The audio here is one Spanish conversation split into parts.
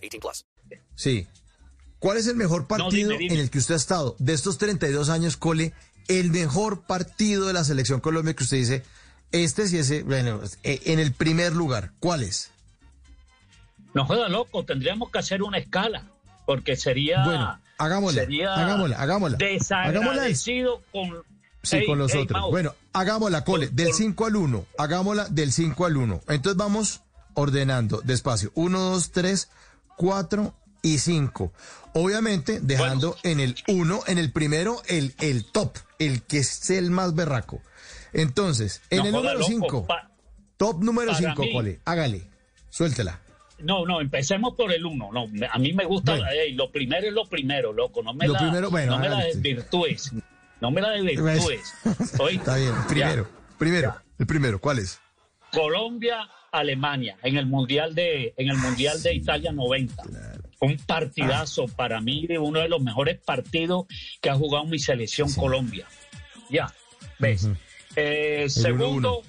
18 plus. Sí. ¿Cuál es el mejor partido dime, dime. en el que usted ha estado? De estos 32 años, Cole, el mejor partido de la selección Colombia que usted dice, este sí ese, bueno, eh, en el primer lugar, ¿cuál es? No joda loco, tendríamos que hacer una escala, porque sería, Bueno, hagámosla, sería hagámosla, hagámosla. desagradecido con, Sí, Ey, con los ey, otros. Mau, Bueno, hagámosla, Cole, Por- del por- 5 al 1. Hagámosla del 5 al 1. Entonces vamos ordenando despacio. 1, 2, 3, 4 y 5. Obviamente dejando en el 1, en el primero, el, el top, el que es el más berraco. Entonces, en no el número loco, 5, pa- top número para 5, mí- Cole, hágale, suéltela. no, no, empecemos por el uno. No, me- a mí me gusta, Bueno. ey, lo primero es lo primero, loco. No me Lo la, primero, bueno, no me la desvirtúes. No me la desvirtúes. Está bien, primero, ya. primero, el primero, ¿cuál es? Colombia, Alemania, en el Mundial de, en el mundial de Italia 90. Un partidazo para mí, uno de los mejores partidos que ha jugado mi selección Colombia. Ya, ¿ves? Eh, El segundo, 1-1.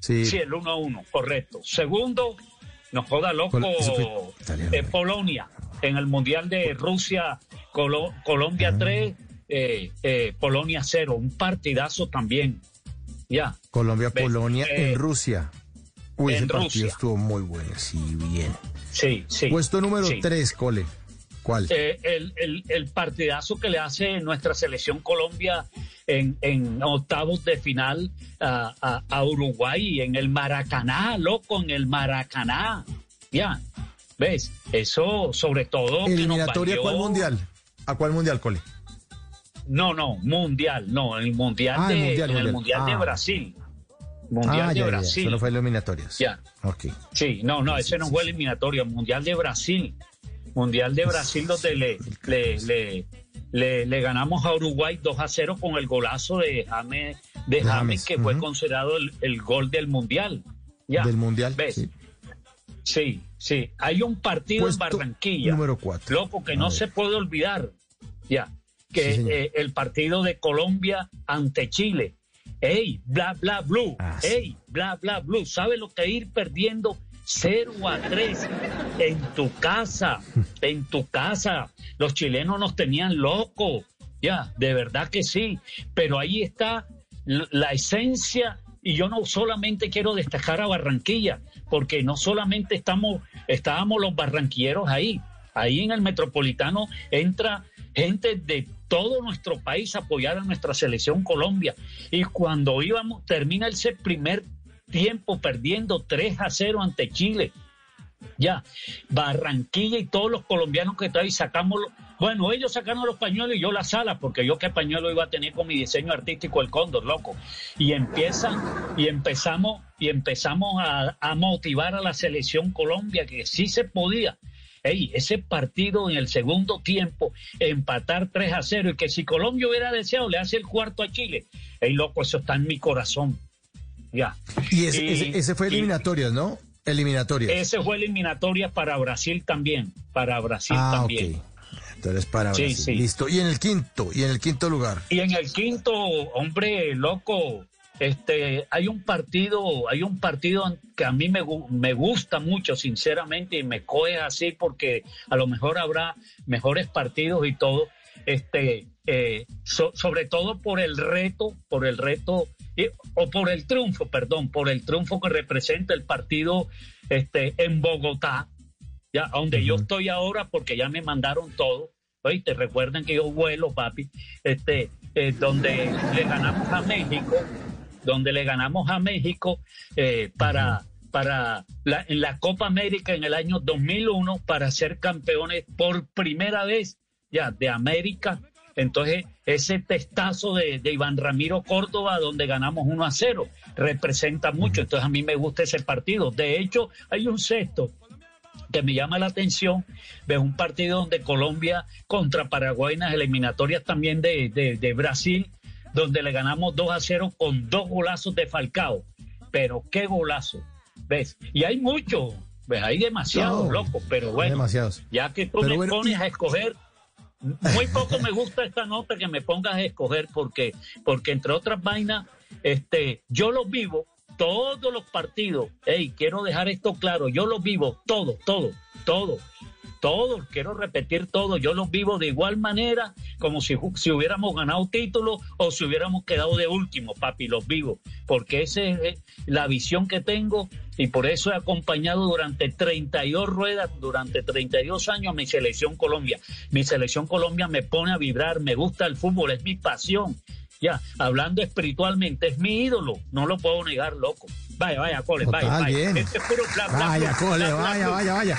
Sí, sí, el 1-1, correcto. Segundo, nos joda loco, Col- eh, eh. Polonia, en el Mundial de Rusia, Colo- Colombia Ah. 3, eh, eh, Polonia 0. Un partidazo también. Ya. Colombia, Ves, Polonia, eh, en Rusia. Uy, en ese partido estuvo muy bueno, sí, bien. Sí, sí. Puesto número sí. 3, Cole. ¿Cuál? Eh, el, el- el partidazo que le hace nuestra selección Colombia en, en octavos de final a, a- a Uruguay en el Maracaná, loco, en el Maracaná. Ya, ¿ves? Eso sobre todo... ¿Eliminatoria valió- cuál mundial? ¿A cuál mundial, Cole? No, no, mundial, no, el mundial, Ah, de, el mundial, en el mundial. mundial de Ah. Brasil. Mundial ah, de ya, ya, Brasil. Eso no fue eliminatorias. Ya. Ok. Sí, no, no, ese no fue eliminatorio, Mundial de Brasil. Mundial de Brasil donde le, le, le, le- le ganamos a Uruguay 2 a 0 con el golazo de James, de James, que fue considerado el, el gol del Mundial. Ya, Del mundial. ¿Ves? sí. Sí, sí. Hay un partido Puesto en Barranquilla. número cuatro. Loco, que A no ver. se puede olvidar. Ya. Que Sí, eh, el partido de Colombia ante Chile. Ey, bla, bla, blue. Ah, sí. Ey, bla, bla, blue. ¿Sabe lo que ir perdiendo 0 a 3 en tu casa? En tu casa. Los chilenos nos tenían locos. Ya, de verdad que sí. Pero ahí está la esencia. Y yo no solamente quiero destacar a Barranquilla, porque no solamente estamos, estábamos los barranquilleros ahí. Ahí en el Metropolitano entra gente de todo nuestro país apoyar a nuestra selección Colombia. Y cuando íbamos, termina ese primer tiempo perdiendo 3 a 0 ante Chile. Ya, Barranquilla y todos los colombianos que traen, sacamos, lo- bueno, ellos sacaron los pañuelos y yo las alas, porque yo qué pañuelo iba a tener con mi diseño artístico el cóndor, loco. Y empiezan, y empezamos, y empezamos a motivar a la selección Colombia, que sí se podía. Ey, ese partido en el segundo tiempo, empatar 3 a 0, y que si Colombia hubiera deseado, le hace el cuarto a Chile. Ey, loco, eso está en mi corazón. Ya. Y ese, Y- ese, ese fue eliminatorias, ¿no? Eliminatorias. ese fue eliminatoria para Brasil también. Para Brasil ah, también. ok. Entonces para Sí, Brasil. sí. Listo. Y en el quinto, y en el quinto lugar. Y en el quinto, hombre, loco, este, hay un partido, hay un partido que a mí me, me gusta mucho, sinceramente, y me coge así porque a lo mejor habrá mejores partidos y todo. Este, eh, so- sobre todo por el reto, por el reto, y- o por el triunfo, perdón, por el triunfo que representa el partido este, en Bogotá, ya, donde yo estoy ahora porque ya me mandaron todo. Oíste, recuerden que yo vuelo, papi, este, eh, donde le ganamos a México, donde le ganamos a México eh, para, para la, en la Copa América en el año 2001 para ser campeones por primera vez ya de América. Entonces, ese testazo de, de Iván Ramiro Córdoba, donde ganamos 1 a 0, representa mucho. Entonces, a mí me gusta ese partido. De hecho, hay un sexto que me llama la atención, ves un partido donde Colombia contra Paraguay en las eliminatorias también de, de, de Brasil, donde le ganamos 2 a 0 con dos golazos de Falcao. Pero qué golazo, ¿ves? Y hay muchos, ¿ves? Hay demasiados, No, locos, pero bueno, demasiados. ya que tú Pero me bueno, pones y- a escoger, muy poco me gusta esta nota que me pongas a escoger porque, porque entre otras vainas, este, yo los vivo todos los partidos. Hey, quiero dejar esto claro, yo los vivo todos, todos, todos. Todos, quiero repetir todo, yo los vivo de igual manera como si, si hubiéramos ganado título o si hubiéramos quedado de último, papi, los vivo, porque esa es eh, la visión que tengo y por eso he acompañado durante 32 ruedas, durante 32 años a mi selección Colombia. Mi selección Colombia me pone a vibrar, me gusta el fútbol, es mi pasión. Ya, hablando espiritualmente, es mi ídolo, no lo puedo negar, loco. Vaya, vaya, Cole, vaya, vaya. Este es puro Vaya, cole, vaya, vaya, vaya.